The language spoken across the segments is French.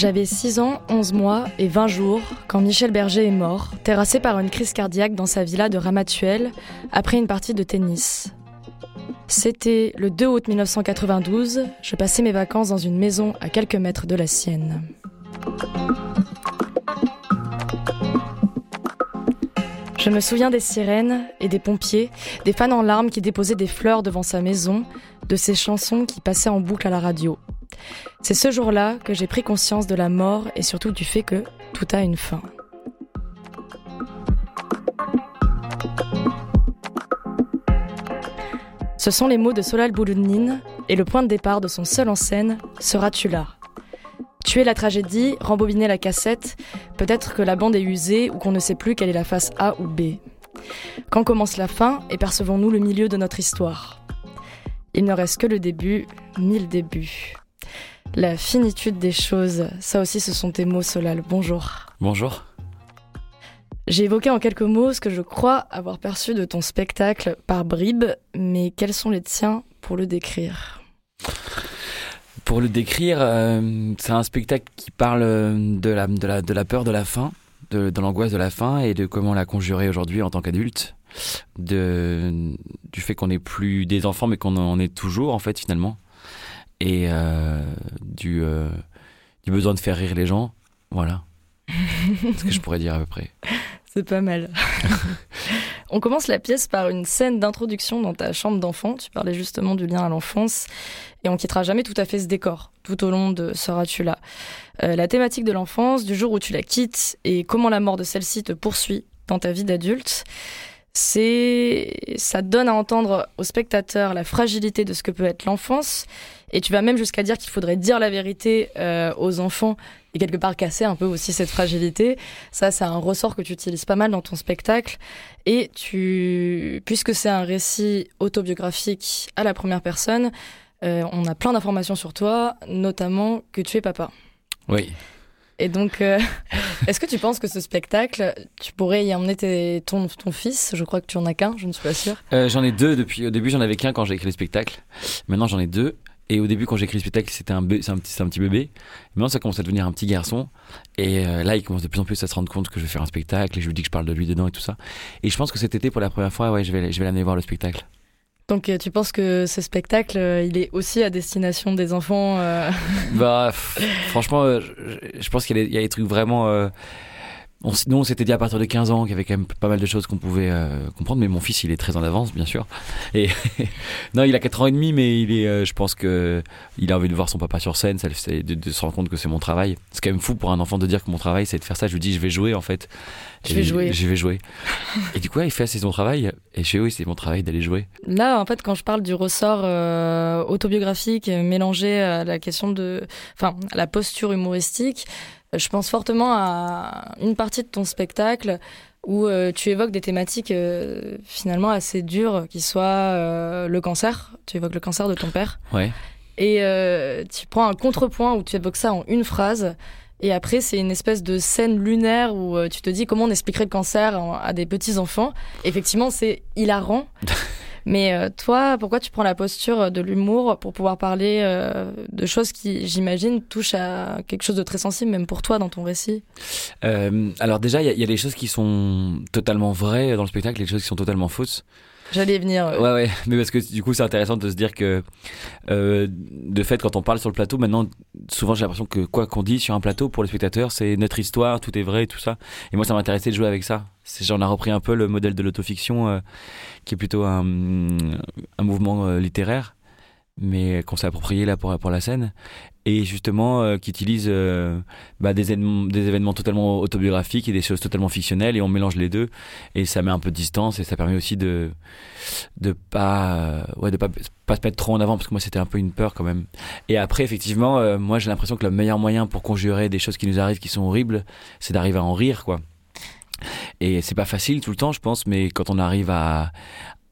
J'avais 6 ans, 11 mois et 20 jours quand Michel Berger est mort, terrassé par une crise cardiaque dans sa villa de Ramatuelle après une partie de tennis. C'était le 2 août 1992, je passais mes vacances dans une maison à quelques mètres de la sienne. Je me souviens des sirènes et des pompiers, des fans en larmes qui déposaient des fleurs devant sa maison, de ces chansons qui passaient en boucle à la radio. C'est ce jour-là que j'ai pris conscience de la mort et surtout du fait que tout a une fin. Ce sont les mots de Solal Bouloudnine et le point de départ de son seul en scène, Seras-tu là Tuer la tragédie, rembobiner la cassette, peut-être que la bande est usée ou qu'on ne sait plus quelle est la face A ou B. Quand commence la fin et percevons-nous le milieu de notre histoire? Il ne reste que le début, mille débuts. La finitude des choses, ça aussi ce sont tes mots, Solal. Bonjour. Bonjour. J'ai évoqué en quelques mots ce que je crois avoir perçu de ton spectacle par bribes, mais quels sont les tiens pour le décrire? Pour le décrire, euh, c'est un spectacle qui parle euh, de la, de la, de la peur de la fin, de, de l'angoisse de la fin et de comment la conjurer aujourd'hui en tant qu'adulte. De, du fait qu'on n'est plus des enfants mais qu'on en est toujours en fait finalement. Et euh, du, euh, du besoin de faire rire les gens. Voilà. ce que je pourrais dire à peu près. C'est pas mal. On commence la pièce par une scène d'introduction dans ta chambre d'enfant. Tu parlais justement du lien à l'enfance. Et on quittera jamais tout à fait ce décor tout au long de Seras-tu là? Euh, La thématique de l'enfance, du jour où tu la quittes et comment la mort de celle-ci te poursuit dans ta vie d'adulte, c'est ça donne à entendre au spectateur la fragilité de ce que peut être l'enfance. Et tu vas même jusqu'à dire qu'il faudrait dire la vérité euh, aux enfants et quelque part casser un peu aussi cette fragilité. Ça, c'est un ressort que tu utilises pas mal dans ton spectacle. Et tu, puisque c'est un récit autobiographique à la première personne, euh, on a plein d'informations sur toi, notamment que tu es papa. Oui. Et donc, euh, est-ce que tu penses que ce spectacle, tu pourrais y emmener tes- ton, ton fils? Je crois que tu en as qu'un, je ne suis pas sûre. Euh, j'en ai deux depuis. Au début, j'en avais qu'un quand j'ai écrit le spectacle. Maintenant, j'en ai deux. Et au début, quand j'ai écrit le spectacle, c'était un, petit, c'est un petit bébé. Maintenant, ça commence à devenir un petit garçon. Et euh, là, il commence de plus en plus à se rendre compte que je vais faire un spectacle et je lui dis que je parle de lui dedans et tout ça. Et je pense que cet été, pour la première fois, ouais, je vais, je vais l'amener voir le spectacle. Donc, euh, tu penses que ce spectacle, euh, il est aussi à destination des enfants euh, Bah, franchement, je, je pense qu'il y, a des- il y a des trucs vraiment. euh, on, nous, on s'était dit à partir de 15 ans qu'il y avait quand même pas mal de choses qu'on pouvait euh, comprendre, mais mon fils, il est très en avance, bien sûr. Et non, il a 4 ans et demi, mais il est, euh, je pense que il a envie de voir son papa sur scène, ça, de, de se rendre compte que c'est mon travail. C'est quand même fou pour un enfant de dire que mon travail, c'est de faire ça. Je lui dis, je vais jouer, en fait. Je vais jouer. Je vais jouer. et du coup, ouais, il fait c'est son travail. Et je fais, oui, c'est mon travail d'aller jouer. Là, en fait, quand je parle du ressort euh, autobiographique euh, mélangé à la question de, enfin, à la posture humoristique, je pense fortement à une partie de ton spectacle où euh, tu évoques des thématiques euh, finalement assez dures, qui soient euh, le cancer. Tu évoques le cancer de ton père. Ouais. Et tu prends un contrepoint où tu évoques ça en une phrase. Et après, c'est une espèce de scène lunaire où tu te dis comment on expliquerait le cancer à des petits enfants. Effectivement, c'est hilarant. Mais euh, toi, pourquoi tu prends la posture de l'humour pour pouvoir parler euh, de choses qui, j'imagine, touchent à quelque chose de très sensible, même pour toi, dans ton récit? Euh, alors déjà, il y, y a des choses qui sont totalement vraies dans le spectacle, et des choses qui sont totalement fausses. J'allais venir. Ouais, ouais, mais parce que du coup, c'est intéressant de se dire que, euh, de fait, quand on parle sur le plateau, maintenant, souvent j'ai l'impression que quoi qu'on dit sur un plateau, pour les spectateurs, c'est notre histoire, tout est vrai, tout ça. Et moi, ça m'intéressait de jouer avec ça. J'en ai repris un peu le modèle de l'autofiction, euh, qui est plutôt un, un mouvement euh, littéraire, mais qu'on s'est approprié là pour, pour la scène. Et justement euh, qui utilise euh, bah, des, événements, totalement autobiographiques et des choses totalement fictionnelles et on mélange les deux et ça met un peu de distance et ça permet aussi de de pas euh, ouais de pas pas se mettre trop en avant parce que moi c'était un peu une peur quand même. Et après effectivement moi j'ai l'impression que le meilleur moyen pour conjurer des choses qui nous arrivent qui sont horribles c'est d'arriver à en rire quoi. Et c'est pas facile tout le temps je pense mais quand on arrive à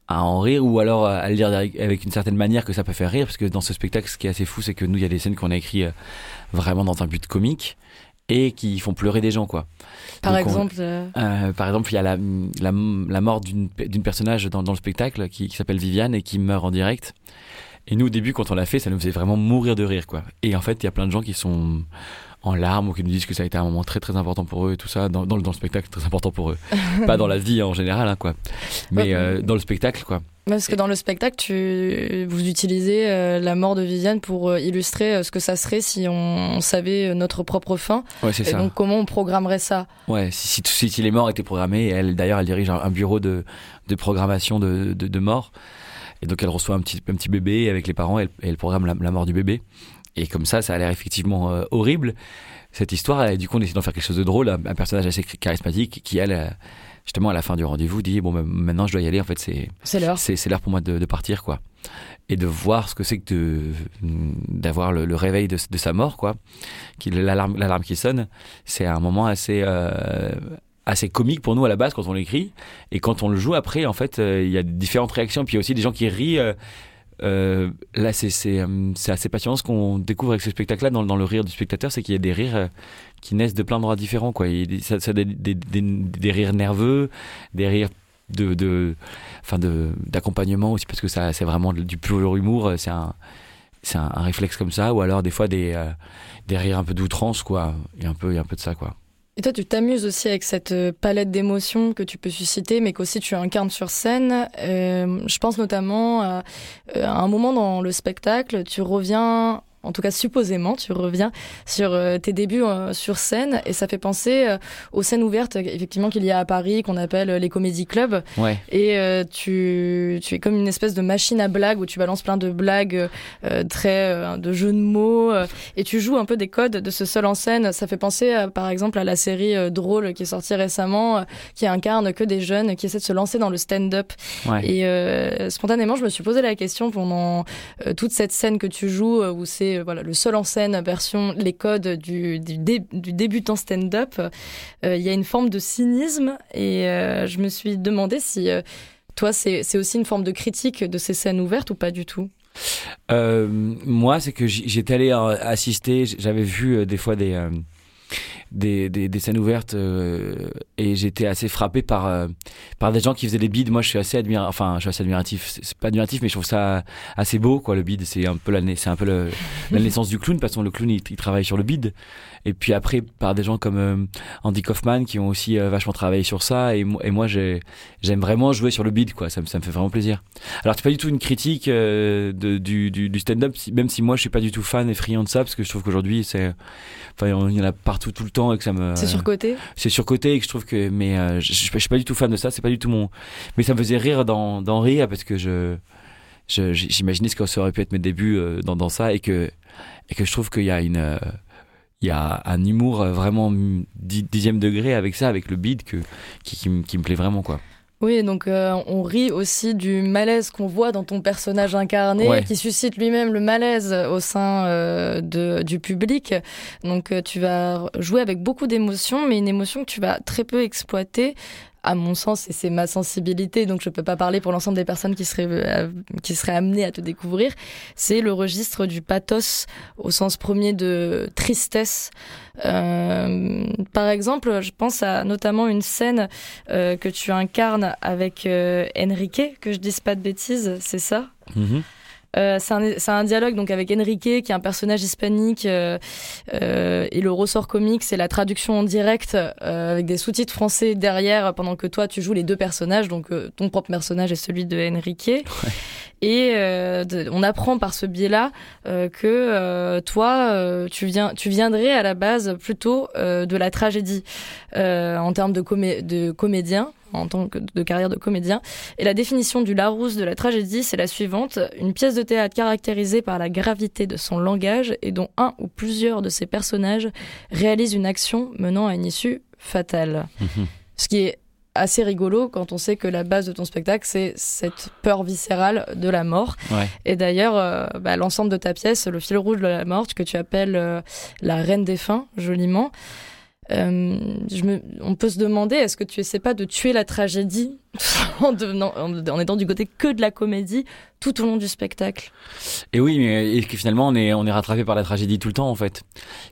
à en rire ou alors à le dire avec une certaine manière que ça peut faire rire parce que dans ce spectacle ce qui est assez fou c'est que nous il y a des scènes qu'on a écrit euh, vraiment dans un but comique et qui font pleurer des gens quoi. Par exemple euh, euh... par exemple il y a la, la, la mort d'une personnage dans, dans, le spectacle qui, qui s'appelle Viviane et qui meurt en direct et nous au début quand on l'a fait ça nous faisait vraiment mourir de rire quoi et en fait il y a plein de gens qui sont en larmes ou qui nous disent que ça a été un moment très très important pour eux et tout ça dans, dans, dans le spectacle très important pour eux pas dans la vie en général hein, quoi mais euh, dans le spectacle quoi parce que dans le spectacle, tu, vous utilisez euh, la mort de Viviane pour euh, illustrer euh, ce que ça serait si on, savait notre propre fin. Ouais, c'est ça. Donc comment on programmerait ça? Ouais, si, si, si, les morts étaient programmés, elle d'ailleurs elle dirige un, bureau de, de programmation de, de, de morts. Et donc elle reçoit un petit, un petit bébé avec les parents et elle, programme la, la, mort du bébé. Et comme ça, ça a l'air effectivement euh, horrible, cette histoire. Et du coup, on essaie d'en faire quelque chose de drôle, un, personnage assez charismatique qui, elle, euh, justement, à la fin du rendez-vous, dit Bon, ben, maintenant, je dois y aller. En fait, c'est c'est l'heure. C'est, l'heure pour moi de, de, partir, quoi. Et de voir ce que c'est que de, d'avoir le, réveil de, de, sa mort, quoi. Qui, l'alarme, l'alarme qui sonne, c'est un moment assez. Euh, assez comique pour nous à la base quand on l'écrit et quand on le joue après en fait il y a différentes réactions puis il y a aussi des gens qui rient euh, là, euh, c'est assez passionnant ce qu'on découvre avec ce spectacle-là dans, dans, le rire du spectateur, c'est qu'il y a des rires euh, qui naissent de plein d'endroits différents. Quoi. Il, ça, ça des, des, des, rires nerveux, des rires de, de, enfin de, d'accompagnement aussi, parce que ça, c'est vraiment du pur humour. C'est un, c'est un, réflexe comme ça, ou alors des fois des, euh, des rires un peu d'outrance, quoi. Il y a un peu, il y a un peu de ça, quoi. Et toi, tu t'amuses aussi avec cette euh, palette d'émotions que tu peux susciter, mais qu'aussi tu incarnes sur scène. Euh, je pense notamment à, euh, à, un moment dans le spectacle, tu reviens en tout cas supposément, tu reviens sur euh, tes débuts euh, sur scène et ça fait penser euh, aux scènes ouvertes effectivement qu'il y a à Paris qu'on appelle les comédies clubs. Ouais. Et tu, tu es comme une espèce de machine à blagues où tu balances plein de blagues, très de jeux de mots et tu joues un peu des codes de ce seul en scène. Ça fait penser par exemple à la série Drôle qui est sortie récemment, qui incarne que des jeunes qui essaient de se lancer dans le stand-up. Ouais. Et spontanément, je me suis posé la question pendant toute cette scène que tu joues où c'est voilà le seul en scène version les codes du, du, débutant stand-up. Euh, il y a une forme de cynisme et euh, je me suis demandé si euh, toi c'est aussi une forme de critique de ces scènes ouvertes ou pas du tout? moi, c'est que j'étais allé assister, j'avais vu des fois des des, des, des, scènes ouvertes euh, et j'étais assez frappé par euh, par des gens qui faisaient des bides. Moi, je suis assez admiratif. Enfin, je suis assez admiratif. C'est pas admiratif, mais je trouve ça assez beau, quoi. Le bide, c'est un peu la, c'est un peu le, la naissance du clown, parce que le clown, il, il, travaille sur le bide. Et puis après, par des gens comme euh, Andy Kaufman qui ont aussi vachement travaillé sur ça. Et, et moi, j'aime vraiment jouer sur le bide, quoi. Ça, ça me fait vraiment plaisir. Alors, c'est pas du tout une critique de, du, du, du stand-up, même si moi, je suis pas du tout fan et friand de ça, parce que je trouve qu'aujourd'hui, c'est, enfin, il y en a partout tout le temps et que ça me. C'est surcoté? C'est surcoté et que je trouve que, mais euh, je, je, suis pas du tout fan de ça. C'est pas du tout mon. Mais ça me faisait rire d'en rire parce que je j'imaginais ce que ça aurait pu être mes débuts euh, dans, dans ça et que et que je trouve qu'il y a une euh, il y a un humour vraiment dixième degré avec ça avec le beat que qui, qui, qui me plaît vraiment quoi oui, donc euh, on rit aussi du malaise qu'on voit dans ton personnage incarné, ouais. qui suscite lui-même le malaise au sein euh, de, du public. Donc euh, tu vas jouer avec beaucoup d'émotions, mais une émotion que tu vas très peu exploiter à mon sens, et c'est ma sensibilité, donc je peux pas parler pour l'ensemble des personnes qui seraient, euh, qui seraient amenées à te découvrir, c'est le registre du pathos au sens premier de tristesse. Euh, par exemple, je pense à notamment une scène euh, que tu incarnes avec euh, Enrique, que je dise pas de bêtises, c'est ça? Mm -hmm. Euh, c'est un, un, dialogue donc avec Enrique, qui est un personnage hispanique, euh, euh, et le ressort comique, c'est la traduction en direct euh, avec des sous-titres français derrière, pendant que toi tu joues les deux personnages, donc euh, ton propre personnage et celui de Enrique. Ouais. Et de, on apprend par ce biais-là que toi, tu viens, tu viendrais à la base plutôt de la tragédie en termes de, comé de comédien en tant que de carrière de comédien. Et la définition du Larousse de la tragédie, c'est la suivante. Une pièce de théâtre caractérisée par la gravité de son langage et dont un ou plusieurs de ses personnages réalisent une action menant à une issue fatale. Mhm. Ce qui est assez rigolo quand on sait que la base de ton spectacle, c'est cette peur viscérale de la mort. Ouais. Et d'ailleurs, euh, bah, l'ensemble de ta pièce, le fil rouge de la mort, que tu appelles euh, la reine des fins, joliment, euh, on peut se demander, est-ce que tu essaies pas de tuer la tragédie en, étant du côté que de la comédie tout au long du spectacle? Et oui, mais finalement on est rattrapé par la tragédie tout le temps en fait.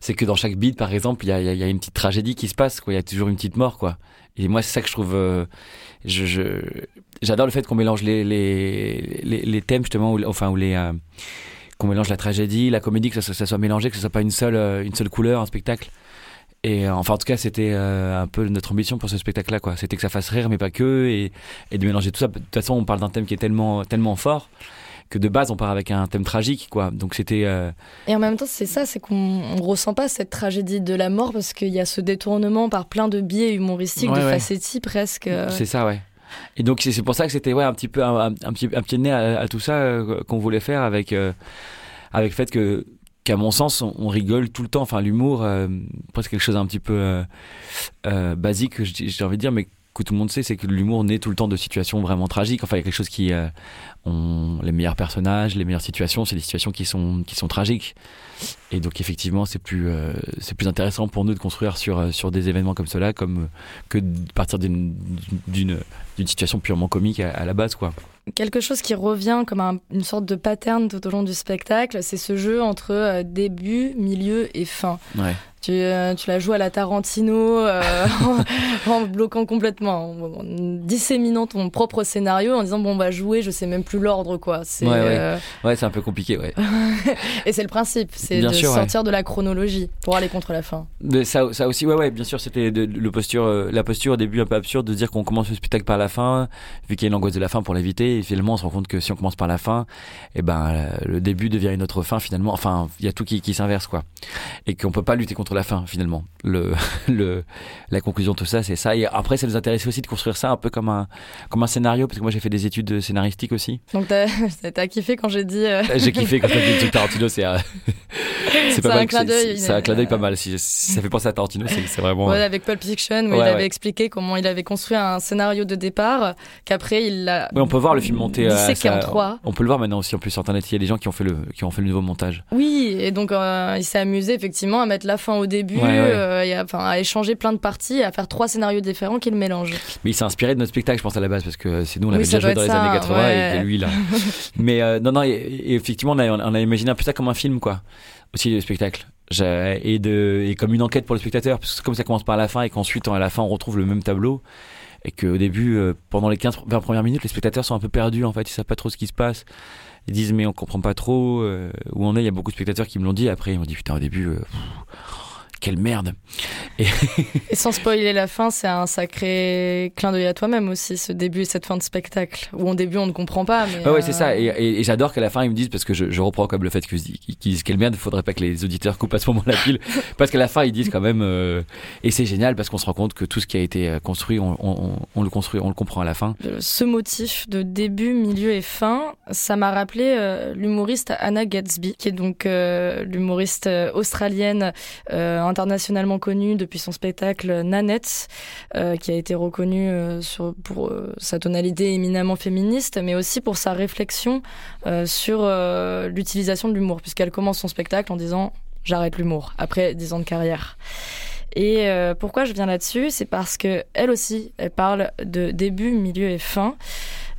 C'est que dans chaque beat par exemple, il y a, une petite tragédie qui se passe il y a toujours une petite mort quoi. Et moi c'est ça que je trouve euh, j'adore le fait qu'on mélange les thèmes justement enfin euh, qu'on mélange la tragédie, la comédie que ça, soit mélangé, que ce soit pas une seule couleur un spectacle. Et euh, enfin en tout cas c'était euh, un peu notre ambition pour ce spectacle là quoi. C'était que ça fasse rire mais pas que et et de mélanger tout ça. De toute façon on parle d'un thème qui est tellement tellement fort que de base on part avec un thème tragique quoi donc c'était euh, Et en même temps, c'est ça, c'est qu'on on ressent pas cette tragédie de la mort parce qu'il y a ce détournement par plein de biais humoristiques, Ouais, de ouais. facéties presque. c'est ça ouais et donc c'est pour ça que c'était ouais un petit peu un, un- un petit un de nez à, à tout ça euh, qu'on voulait faire avec avec le fait que qu'à mon sens on, rigole tout le temps. Enfin l'humour euh, presque quelque chose d'un petit peu euh, euh, basique j'ai envie de dire mais que tout le monde sait c'est que l'humour naît tout le temps de situations vraiment tragiques. Enfin il y a quelque chose qui euh, on, les meilleurs personnages les meilleures situations c'est des situations qui sont qui sont tragiques. Et donc effectivement c'est plus euh, c'est plus intéressant pour nous de construire sur euh, sur des événements comme cela comme euh, que de partir d'une d'une d'une situation purement comique à, à la base quoi Quelque chose qui revient comme un- une sorte de pattern tout au long du spectacle, c'est ce jeu entre euh, début, milieu et fin. Tu, euh, tu la joues à la Tarantino euh, en, en bloquant complètement, en, en disséminant ton propre scénario, en disant bon on va jouer, je sais même plus l'ordre quoi. C'est, Ouais, ouais. euh, ouais c'est un peu compliqué ouais et c'est le principe, c'est Bien de sûr, ouais. sortir de la chronologie pour aller contre la fin. Mais ça, ça aussi, ouais, ouais, bien sûr, c'était de- le posture, euh, la posture au début un peu absurde de dire qu'on commence le spectacle par la fin, vu qu'il y a une angoisse de la fin pour l'éviter. Et finalement, on se rend compte que si on commence par la fin, et ben, euh, le début devient une autre fin finalement. Enfin, il y a tout qui, qui s'inverse, quoi. Et qu'on peut pas lutter contre la fin finalement. Le, le, la conclusion de tout ça, c'est ça. Et après, ça nous intéressait aussi de construire ça un peu comme un, comme un scénario, parce que moi, j'ai fait des études scénaristiques aussi. Donc t'as, t'as kiffé quand j'ai dit. euh, J'ai kiffé quand t'as dit truc Tarantino, c'est, euh, c'est pas un clin d'œil, C'est un clin d'œil pas mal. Si, si ça fait penser à Tarantino, c'est, c'est vraiment. Ouais, avec Pulp Fiction, où Ouais, il avait expliqué comment il avait construit un scénario de départ, qu'après il l'a. Oui, on peut voir le film euh, ça- en trois. On peut le voir maintenant aussi en plus sur internet. Il y a des gens qui ont fait le qui ont fait le nouveau montage. Oui, et donc euh, il s'est amusé effectivement à mettre la fin au début, Ouais, ouais. euh, et à, échanger plein de parties, et à faire trois scénarios différents qu'il mélange. Mais il s'est inspiré de notre spectacle, je pense à la base, parce que c'est nous on Oui, avait ça déjà joué dans les années 80 ouais. et lui là. Mais euh, non non, et, et effectivement on a, on a imaginé un peu ça comme un film quoi. Aussi le spectacle. Et de et comme une enquête pour le spectateur, parce que comme ça commence par la fin et qu'ensuite à la fin on retrouve le même tableau. Et qu'au début, euh, pendant les 15 20 premières minutes, les spectateurs sont un peu perdus en fait, ils savent pas trop ce qui se passe. Ils disent mais on comprend pas trop euh, où on est. Il y a beaucoup de spectateurs qui me l'ont dit. Après ils m'ont dit putain au début, euh, pff, quelle merde. Et sans spoiler la fin, c'est un sacré clin d'œil à toi-même aussi, ce début et cette fin de spectacle, où au début on ne comprend pas. Mais Ouais, ouais, euh, c'est ça. Et, et- et j'adore qu'à la fin, ils me disent, parce que je, je reprends comme le fait qu'ils disent quelle merde, il faudrait pas que les auditeurs coupent à ce moment la pile. parce qu'à la fin, ils disent quand même, euh, et c'est génial parce qu'on se rend compte que tout ce qui a été euh, construit, on, on- on le construit, on le comprend à la fin. Ce motif de début, milieu et fin, ça m'a rappelé euh, l'humoriste Anna Gatsby, qui est donc l'humoriste australienne euh, internationalement connue depuis son spectacle Nanette, euh, qui a été reconnue euh, sur, pour euh, sa tonalité éminemment féministe, mais aussi pour sa réflexion euh, sur l'utilisation de l'humour, puisqu'elle commence son spectacle en disant j'arrête l'humour après 10 ans de carrière. Et pourquoi je viens là-dessus? C'est parce que elle aussi, elle parle de début, milieu et fin.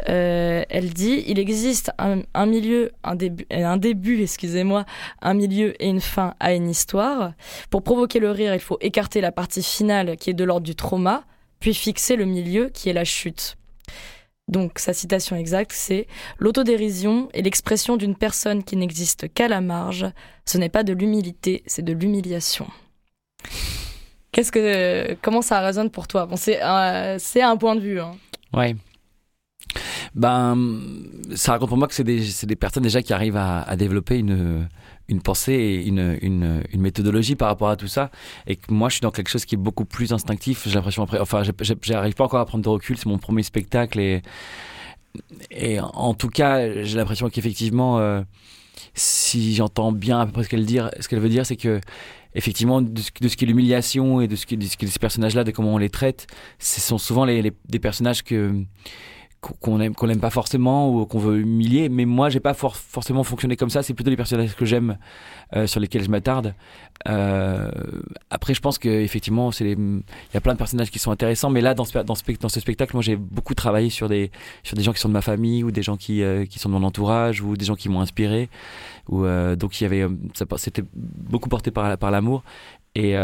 Euh, elle dit il existe un, milieu, un début, euh, un début, excusez-moi, un milieu et une fin à une histoire. Pour provoquer le rire, il faut écarter la partie finale qui est de l'ordre du trauma, puis fixer le milieu qui est la chute. Donc sa citation exacte, c'est L'autodérision est l'expression d'une personne qui n'existe qu'à la marge. Ce n'est pas de l'humilité, c'est de l'humiliation. Qu'est-ce que, comment ça résonne pour toi? Un, c'est un point de vue. Hein. Ouais. Ben, ça raconte pour moi que c'est des, des, personnes déjà qui arrivent à, développer une, une pensée et une, une, une, méthodologie par rapport à tout ça. Et que moi, je suis dans quelque chose qui est beaucoup plus instinctif. J'ai l'impression enfin, j'arrive pas encore à prendre de recul. C'est mon premier spectacle et, et en tout cas, j'ai l'impression qu'effectivement, euh, si j'entends bien à peu près ce qu'elle veut dire, c'est que effectivement, de ce, qui est l'humiliation et de ce qui, de ces personnages-là, de comment on les traite, ce sont souvent des personnages que qu'on aime qu'on aime pas forcément ou qu'on veut humilier. Mais moi j'ai pas forcément fonctionné comme ça. C'est plutôt les personnages que j'aime euh, sur lesquels je m'attarde. Euh, après je pense que effectivement c'est il y a plein de personnages qui sont intéressants. Mais là dans ce dans ce, dans ce spectacle moi j'ai beaucoup travaillé sur des sur des gens qui sont de ma famille ou des gens qui euh, qui sont de mon entourage ou des gens qui m'ont inspiré. Ou donc il y avait c'était beaucoup porté par par l'amour. Et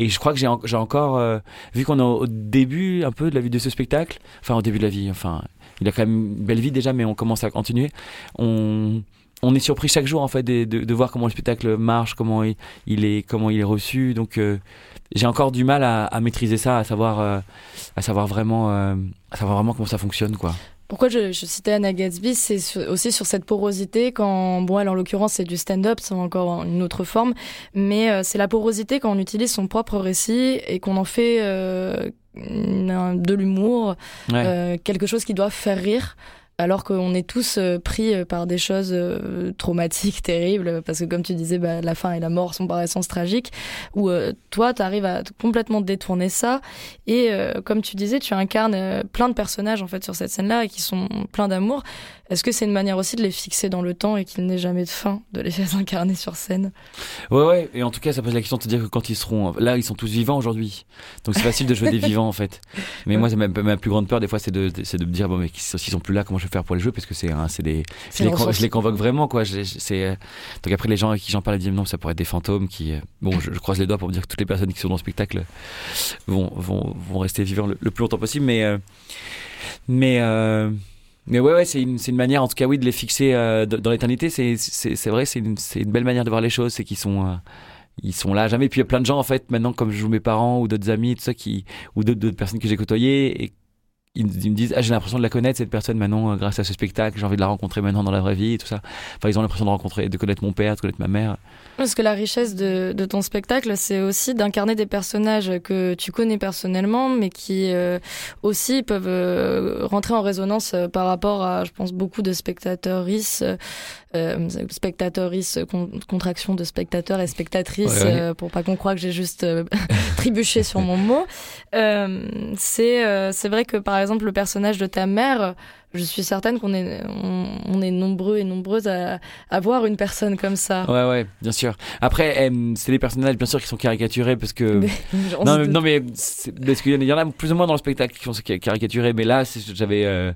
et je crois que j'ai encore, euh, vu qu'on est au début un peu de la vie de ce spectacle, enfin au début de la vie, enfin, il a quand même une belle vie déjà, mais on commence à continuer. On, est surpris chaque jour en fait de, voir comment le spectacle marche, comment il, est, comment il est reçu. Donc euh, j'ai encore du mal à, à, maîtriser ça, à savoir, euh, à savoir vraiment, à savoir vraiment comment ça fonctionne quoi. Pourquoi je, je, citais Anna Gatsby, c'est aussi sur cette porosité quand, bon, elle en l'occurrence c'est du stand-up, c'est encore une autre forme, mais euh, c'est la porosité quand on utilise son propre récit et qu'on en fait euh, de l'humour, euh, quelque chose qui doit faire rire alors qu'on est tous euh, pris euh, par des choses euh, traumatiques, terribles, parce que comme tu disais, bah, la fin et la mort sont par essence tragiques, où toi, tu arrives à complètement détourner ça, et comme tu disais, tu incarnes plein de personnages en fait sur cette scène-là, et qui sont pleins d'amour. Est-ce que c'est une manière aussi de les fixer dans le temps et qu'il n'ait jamais de fin de les faire incarner sur scène? Ouais, ouais. Et en tout cas, ça pose la question de te dire que quand ils seront là, ils sont tous vivants aujourd'hui. Donc c'est facile de jouer des vivants en fait. Mais moi, ma, ma plus grande peur des fois, c'est de, de, me dire bon, mais s'ils sont plus là, comment je vais faire pour les jouer? Parce que c'est, c'est des, je les, je les, convoque vraiment quoi. Euh, donc après les gens avec qui j'en parle, ils disent non, ça pourrait être des fantômes qui. Euh, bon, je, croise les doigts pour me dire que toutes les personnes qui sont dans le spectacle vont vont, vont rester vivants le, plus longtemps possible. Mais euh, mais mais ouais, ouais c'est une, une, manière, en tout cas, oui, de les fixer euh, dans l'éternité. C'est vrai, c'est une, une, belle manière de voir les choses. C'est qu'ils sont, euh, ils sont là jamais. Puis il y a plein de gens, en fait, maintenant, comme je joue mes parents ou d'autres amis, tout ça, qui, ou d'autres personnes que j'ai côtoyées, et ils, me disent ah j'ai l'impression de la connaître cette personne maintenant euh, grâce à ce spectacle j'ai envie de la rencontrer maintenant dans la vraie vie et tout ça. Enfin ils ont l'impression de rencontrer de connaître mon père de connaître ma mère. Parce que la richesse de, ton spectacle c'est aussi d'incarner des personnages que tu connais personnellement mais qui euh, aussi peuvent euh, rentrer en résonance par rapport à je pense beaucoup de spectateurs euh, spectatrices, contraction de spectateurs et spectatrices, pour pas qu'on croie que j'ai juste trébuché sur mon mot. c'est c'est vrai que par exemple le personnage de ta mère, je suis certaine qu'on est, on, est nombreux et nombreuses à, à, voir une personne comme ça. Ouais, ouais, bien sûr. Après, c'est des personnages, bien sûr, qui sont caricaturés parce que. non, mais, non, mais parce qu'il y en a plus ou moins dans le spectacle qui sont caricaturés, mais là, j'avais, euh,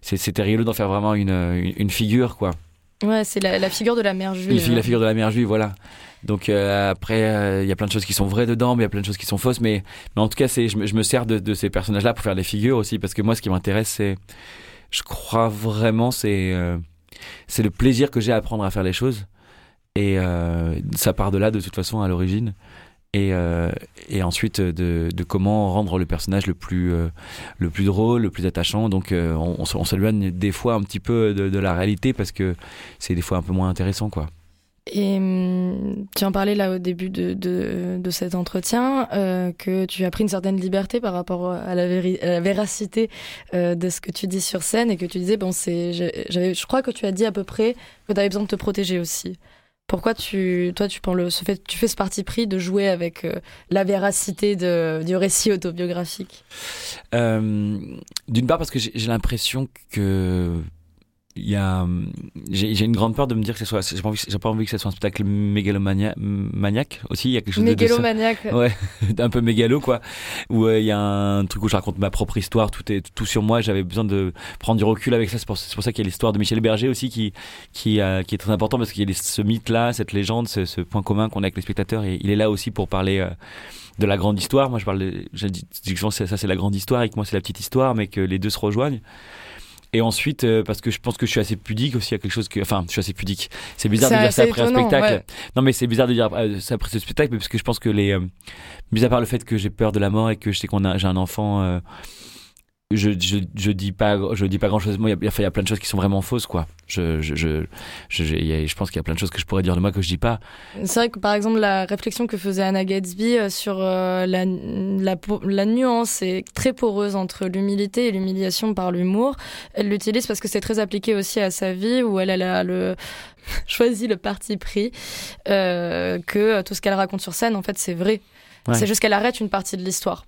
c'était rigolo d'en faire vraiment une, une, figure, quoi. Ouais, c'est la, la, figure de la mère juive. La figure de la mère juive, voilà. Donc euh, après, euh, il y a plein de choses qui sont vraies dedans, mais il y a plein de choses qui sont fausses. Mais, mais en tout cas, c'est, je, me, je me sers de, de ces personnages-là pour faire des figures aussi, parce que moi, ce qui m'intéresse, c'est, je crois vraiment, c'est, euh, c'est le plaisir que j'ai à apprendre à faire les choses. Et ça part de là, de toute façon, à l'origine. Et, et, ensuite de, de, comment rendre le personnage le plus le plus drôle, le plus attachant. Donc on, on s'éloigne des fois un petit peu de, la réalité parce que c'est des fois un peu moins intéressant quoi. Et hum, tu en parlais là au début de, de, cet entretien, euh, que tu as pris une certaine liberté par rapport à la, véracité euh, de ce que tu dis sur scène et que tu disais, bon, c'est, je crois que tu as dit à peu près que tu avais besoin de te protéger aussi. Pourquoi tu, toi, tu, prends le, tu fais ce parti pris de jouer avec euh, la véracité du récit autobiographique? Euh, D'une part parce que j'ai l'impression que il y a j'ai une grande peur de me dire que ce soit j'ai pas envie j'ai pas envie que ce soit un spectacle mégalomaniaque aussi il y a quelque chose mégalomaniaque. De ouais un peu mégalo quoi. Où euh, il y a un truc où je raconte ma propre histoire tout est tout sur moi j'avais besoin de prendre du recul avec ça c'est pour, pour, ça qu'il y a l'histoire de Michel Berger aussi qui qui euh, qui est très important parce qu'il y a ce mythe là cette légende ce, ce point commun qu'on a avec les spectateurs et il est là aussi pour parler euh, de la grande histoire. Moi je parle je dis que ça c'est la grande histoire et que moi c'est la petite histoire mais que les deux se rejoignent et ensuite, euh, parce que je pense que je suis assez pudique aussi, il y a quelque chose que. Enfin, je suis assez pudique. C'est bizarre de dire ça après un spectacle. Non, mais c'est bizarre de dire euh, ça après ce spectacle, parce que je pense que les. Euh, mis à part le fait que j'ai peur de la mort et que je sais qu'on a, j'ai un enfant je, je, je dis pas je dis pas grand chose moi il y, y a plein de choses qui sont vraiment fausses quoi je je je je, je- pense qu'il y a plein de choses que je pourrais dire de moi que je dis pas C'est vrai que par exemple la réflexion que faisait Anna Gatsby euh, sur euh, la, la, nuance est très poreuse entre l'humilité et l'humiliation par l'humour. Elle l'utilise parce que c'est très appliqué aussi à sa vie où elle, elle a le choisi le parti pris euh, que tout ce qu'elle raconte sur scène en fait c'est vrai. Ouais. C'est juste qu'elle arrête une partie de l'histoire.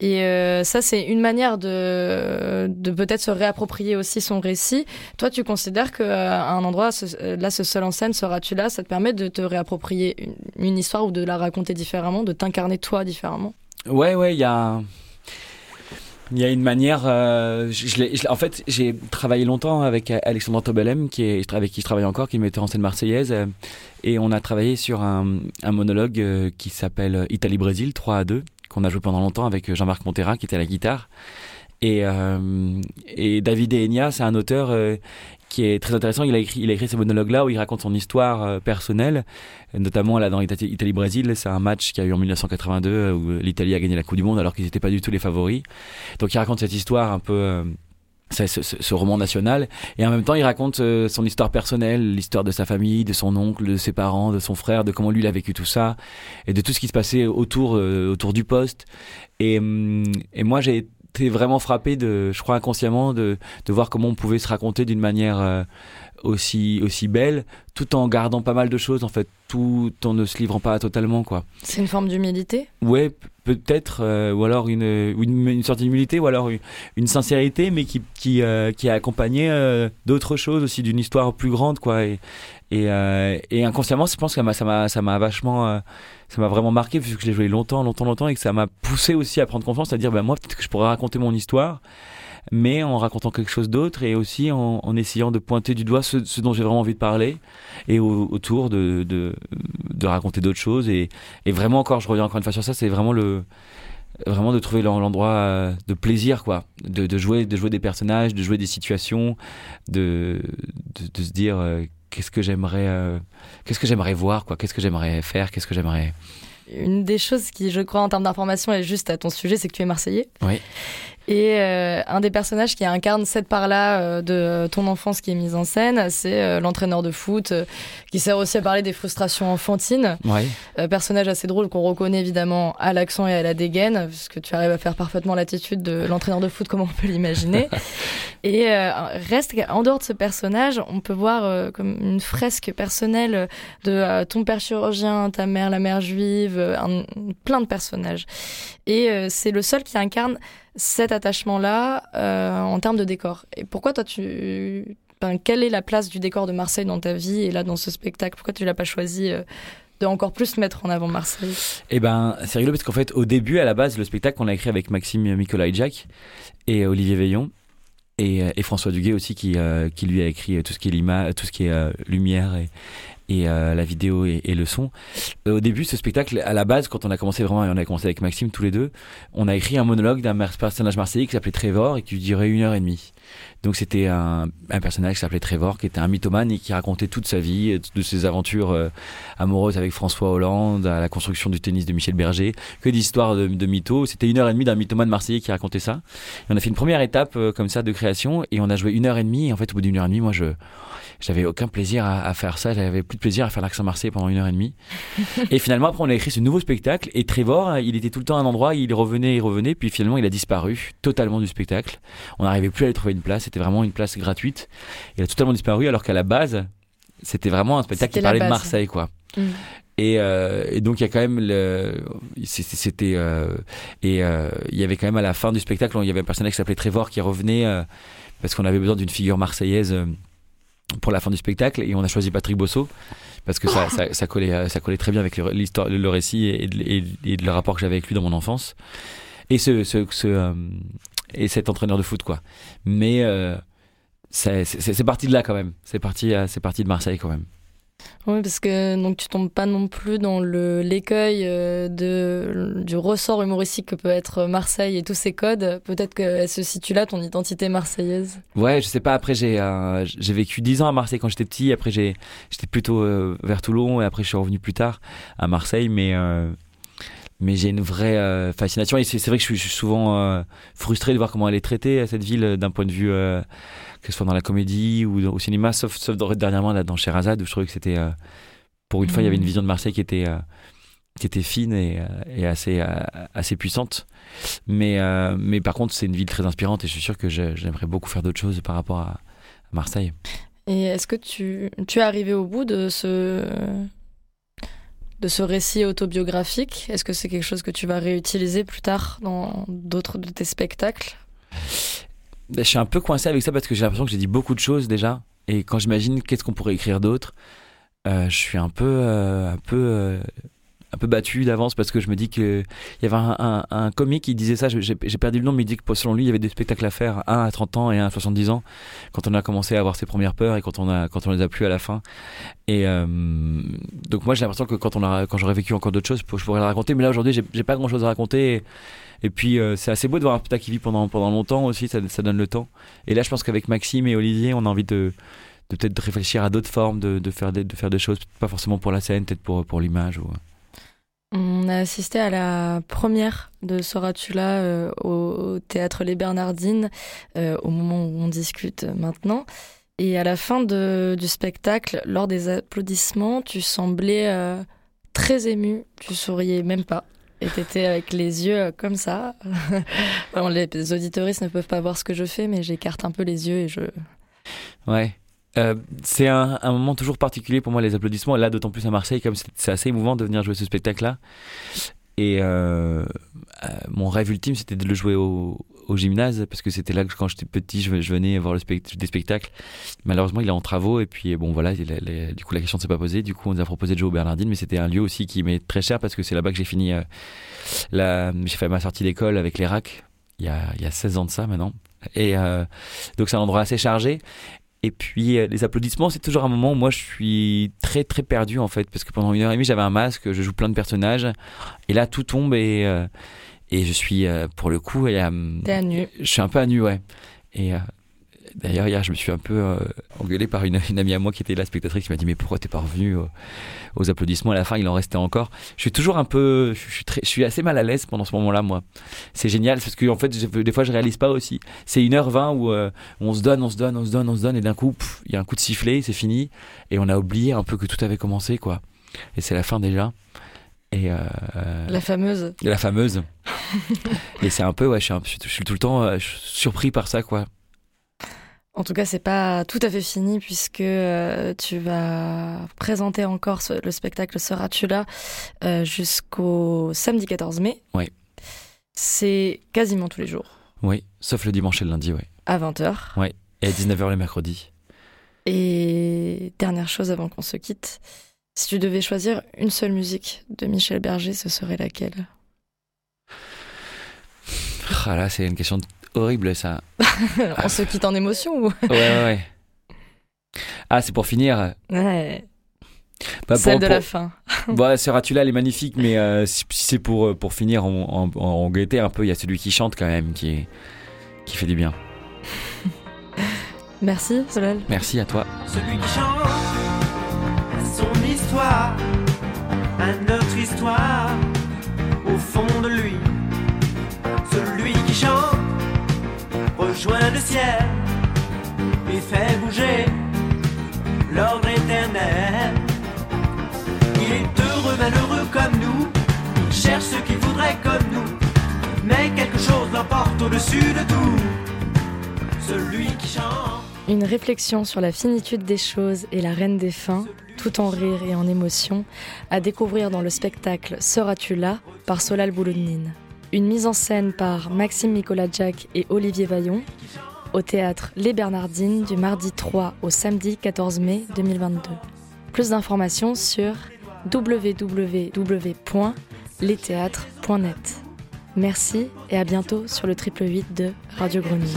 Et euh, ça, c'est une manière de, peut-être se réapproprier aussi son récit. Toi, tu considères qu'à un endroit, euh, là, ce seul en scène, seras-tu là? Ça te permet de te réapproprier une, histoire ou de la raconter différemment, de t'incarner toi différemment? Ouais, ouais, il y a. Il y a une manière. euh, en fait, j'ai travaillé longtemps avec Alexandre Tobelem, qui est, avec qui je travaille encore, qui est metteur en scène marseillaise. euh, et on a travaillé sur un, monologue euh, qui s'appelle Italie-Brésil 3 à 2, qu'on a joué pendant longtemps avec Jean-Marc Montera, qui était à la guitare. Et, euh, David Enya, c'est un auteur euh, qui est très intéressant. Il a écrit, il a écrit ce monologue-là où il raconte son histoire euh, personnelle, notamment là dans Ita- Italie-Brésil. C'est un match qui a eu en 1982 euh, où l'Italie a gagné la Coupe du Monde alors qu'ils n'étaient pas du tout les favoris. Donc il raconte cette histoire un peu. Ce, ce- ce roman national. Et en même temps il raconte euh, son histoire personnelle l'histoire de sa famille de son oncle de ses parents de son frère de comment lui il a vécu tout ça et de tout ce qui se passait autour euh, autour du poste. Et, hum, et moi j'ai été vraiment frappé de je crois inconsciemment de, de voir comment on pouvait se raconter d'une manière euh, aussi aussi belle tout en gardant pas mal de choses en fait tout en ne se livrant pas totalement quoi C'est une forme d'humilité? Ouais, peut-être, euh, ou alors une, une, une sorte d'humilité, ou alors une, une sincérité, mais qui, qui, euh, qui est accompagnée euh, d'autres choses aussi, d'une histoire plus grande, quoi. Et, et, et inconsciemment, je pense que ça m'a- ça m'a ça m'a vachement, ça m'a vraiment marqué, puisque je l'ai joué longtemps, longtemps, longtemps, et que ça m'a poussé aussi à prendre confiance, à dire, ben moi, peut-être que je pourrais raconter mon histoire, mais en racontant quelque chose d'autre, et aussi en, en essayant de pointer du doigt ce, ce dont j'ai vraiment envie de parler, et au- autour de, de, de raconter d'autres choses, et, et vraiment encore, je reviens encore une fois sur ça, c'est vraiment le vraiment de trouver l'en- l'endroit euh, de plaisir quoi, de, de jouer de jouer des personnages, de jouer des situations, de de, de se dire euh, qu'est-ce que j'aimerais euh, qu'est-ce que j'aimerais voir quoi, qu'est-ce que j'aimerais faire, qu'est-ce que j'aimerais Une des choses qui, je crois, en termes d'information est juste à ton sujet, c'est que tu es marseillais. Oui. Et euh, un des personnages qui incarne cette part-là euh, de ton enfance qui est mise en scène, c'est euh, l'entraîneur de foot euh, qui sert aussi à parler des frustrations enfantines. Ouais. Euh, personnage assez drôle qu'on reconnaît évidemment à l'accent et à la dégaine, puisque tu arrives à faire parfaitement l'attitude de l'entraîneur de foot comme on peut l'imaginer. et euh, reste qu'en dehors de ce personnage, on peut voir euh, comme une fresque personnelle de euh, ton père chirurgien, ta mère la mère juive, un- plein de personnages. Et euh, c'est le seul qui incarne cet attachement-là euh, en termes de décor. Et pourquoi toi tu... Ben, quelle est la place du décor de Marseille dans ta vie et là dans ce spectacle? Pourquoi tu l'as pas choisi euh, de encore plus mettre en avant Marseille? Et ben, c'est rigolo parce qu'en fait, au début, à la base, le spectacle, on l'a écrit avec Maxime Nicolas Jack et Olivier Veillon. Et, euh, et François Duguay aussi qui, qui lui a écrit tout ce qui est l'ima, tout ce qui est lumière et, et euh, la vidéo et, et le son. Euh, au début, ce spectacle, à la base, quand on a commencé vraiment, et on a commencé avec Maxime tous les deux, on a écrit un monologue d'un personnage marseillais qui s'appelait Trevor et qui durait une heure et demie. Donc c'était un, un personnage qui s'appelait Trevor, qui était un mythomane et qui racontait toute sa vie, euh, de ses aventures euh, amoureuses avec François Hollande, à la construction du tennis de Michel Berger, que d'histoires de, de mythos. C'était une heure et demie d'un mythomane marseillais qui racontait ça. Et on a fait une première étape euh, comme ça de création et on a joué une heure et demie. Et en fait, au bout d'une heure et demie, moi, je j'avais aucun plaisir à, à faire ça. J'avais plus de plaisir à faire l'accent marseillais pendant une heure et demie. et finalement, après, on a écrit ce nouveau spectacle. Et Trevor, il était tout le temps à un endroit, il revenait, il revenait. Puis finalement, il a disparu totalement du spectacle. On n'arrivait plus à lui trouver une place. C'était vraiment une place gratuite. Il a totalement disparu alors qu'à la base, c'était vraiment un spectacle qui parlait de. Marseille, quoi. Mm. Et, euh, et donc il y a quand même le, c'était, euh, et euh, il y avait quand même à la fin du spectacle, il y avait un personnage qui s'appelait Trevor qui revenait euh, parce qu'on avait besoin d'une figure marseillaise pour la fin du spectacle et on a choisi Patrick Bosso parce que ça, ça, ça collait, euh, ça collait très bien avec le, l'histoire, le récit et, de- et, et le rapport que j'avais avec lui dans mon enfance et ce, ce, ce euh, et cet entraîneur de foot quoi. Mais euh, c'est, parti de là quand même. C'est parti, c'est parti de Marseille quand même. Oui, parce que donc tu tombes pas non plus dans le l'écueil euh, de du ressort humoristique que peut être Marseille et tous ses codes. Peut-être qu'elle se situe là ton identité marseillaise. Ouais, je sais pas. Après, j'ai euh, j'ai vécu 10 ans à Marseille quand j'étais petit. Après, j'étais plutôt euh, vers Toulon et après je suis revenu plus tard à Marseille. Mais euh, mais j'ai une vraie euh, fascination. Et c'est vrai que je suis, je suis souvent euh, frustré de voir comment elle est traitée cette ville euh, d'un point de vue euh, que ce soit dans la comédie ou dans- au cinéma sauf, sauf dans- dernièrement là, dans Sherazade où je trouvais que c'était euh, pour une fois il y avait une vision de Marseille qui était euh, qui était fine et, euh, et assez euh, assez puissante. Mais euh, mais par contre c'est une ville très inspirante et je suis sûr que j'aimerais beaucoup faire d'autres choses par rapport à, à Marseille. Et est-ce que tu, tu es arrivé au bout de ce, de ce récit autobiographique Est-ce que c'est quelque chose que tu vas réutiliser plus tard dans d'autres de tes spectacles? Ben, je suis un peu coincé avec ça parce que j'ai l'impression que j'ai dit beaucoup de choses déjà. Et quand j'imagine qu'est-ce qu'on pourrait écrire d'autre, euh, je suis un peu, euh, un peu, euh, un peu battu d'avance parce que je me dis que il y avait un, un, comique qui disait ça. J'ai perdu le nom, mais il dit que selon lui, il y avait des spectacles à faire, un à 30 ans et un à 70 ans, quand on a commencé à avoir ses premières peurs et quand on a, quand on les a plus à la fin. Et euh, donc moi, j'ai l'impression que quand quand j'aurais vécu encore d'autres choses, je pourrais la raconter. Mais là aujourd'hui, j'ai pas grand-chose à raconter. Et, puis euh, c'est assez beau de voir un spectacle qui vit pendant, pendant longtemps aussi, ça, donne le temps. Et là je pense qu'avec Maxime et Olivier, on a envie de, de peut-être réfléchir à d'autres formes, de, de, faire des, de faire des choses, pas forcément pour la scène, peut-être pour, pour l'image. Ou... On a assisté à la première de Soratula euh, au théâtre Les Bernardines euh, au moment où on discute maintenant. Et à la fin de, du spectacle, lors des applaudissements, tu semblais euh, très ému. Tu souriais même pas. Et t'étais avec les yeux euh, comme ça. Les auditoristes ne peuvent pas voir ce que je fais, mais j'écarte un peu les yeux et je. Ouais. Euh, c'est un, moment toujours particulier pour moi, les applaudissements. Là, d'autant plus à Marseille, comme c'est assez émouvant de venir jouer ce spectacle-là. Et euh, euh, mon rêve ultime, c'était de le jouer au, gymnase, parce que c'était là que quand j'étais petit, je, venais voir des spectacles. Malheureusement, il est en travaux, et puis bon, voilà, du coup, la question ne s'est pas posée. Du coup, on nous a proposé de jouer au Bernardine, mais c'était un lieu aussi qui m'est très cher, parce que c'est là-bas que j'ai fini. j'ai fait ma sortie d'école avec les RAC, il y a, il y a 16 ans de ça maintenant. Et donc, c'est un endroit assez chargé. Et puis euh, les applaudissements, c'est toujours un moment où moi je suis très très perdu en fait, parce que pendant une heure et demie j'avais un masque, je joue plein de personnages, et là tout tombe et euh, et je suis euh, pour le coup, T'es à nu. je suis un peu à nu ouais. Et d'ailleurs hier je me suis un peu euh, engueulé par une, une amie à moi qui était la spectatrice qui m'a dit mais pourquoi t'es pas revenu aux, aux applaudissements à la fin? Il en restait encore. Je suis toujours un peu, je suis très, je suis assez mal à l'aise pendant ce moment-là moi. C'est génial parce que en fait je- des fois je réalise pas aussi. C'est 1h20 où euh, on se donne, on se donne, on se donne, on se donne, et d'un coup, il y a un coup de sifflet, c'est fini, et on a oublié un peu que tout avait commencé, quoi. Et c'est la fin déjà. Et euh, La fameuse. la fameuse. et c'est un peu, ouais, je suis, un- je suis- je suis tout le temps euh, surpris par ça, quoi. En tout cas, c'est pas tout à fait fini puisque euh, tu vas présenter encore ce- le spectacle Seras-tu là euh, jusqu'au samedi 14 mai? Ouais. C'est quasiment tous les jours Oui, sauf le dimanche et le lundi, ouais. à 20h. Et à 19h le mercredi. Et dernière chose avant qu'on se quitte, si tu devais choisir une seule musique de Michel Berger, ce serait laquelle? Ah là, c'est une question horrible, ça. On se quitte en émotion ou? Ouais, ouais, ouais. Ah, c'est pour finir. Ouais, Bah, celle pour- de pour- la fin. Bah, Seratula, elle est magnifique, mais euh, si si c'est pour, euh, pour finir en, en, en gaieté un peu, il y a celui qui chante quand même, qui, est, qui fait du bien. Merci Solal. Merci à toi. Celui qui chante son histoire, à notre histoire, rejoint le ciel et fait bouger l'ordre éternel. Il est heureux, malheureux comme nous, il cherche ce qu'il voudrait comme nous, mais quelque chose l'emporte au-dessus de tout. Celui qui chante. Une réflexion sur la finitude des choses et la reine des fins, tout en rire et en émotion, à découvrir dans le spectacle Seras-tu là par Solal Bouloudnine. Une mise en scène par Maxime Nicolas-Jack et Olivier Vaillon au théâtre Les Bernardines du mardi 3 au samedi 14 mai 2022. Plus d'informations sur www.letheatre.net. Merci et à bientôt sur le triple 8 de Radio Grenouille.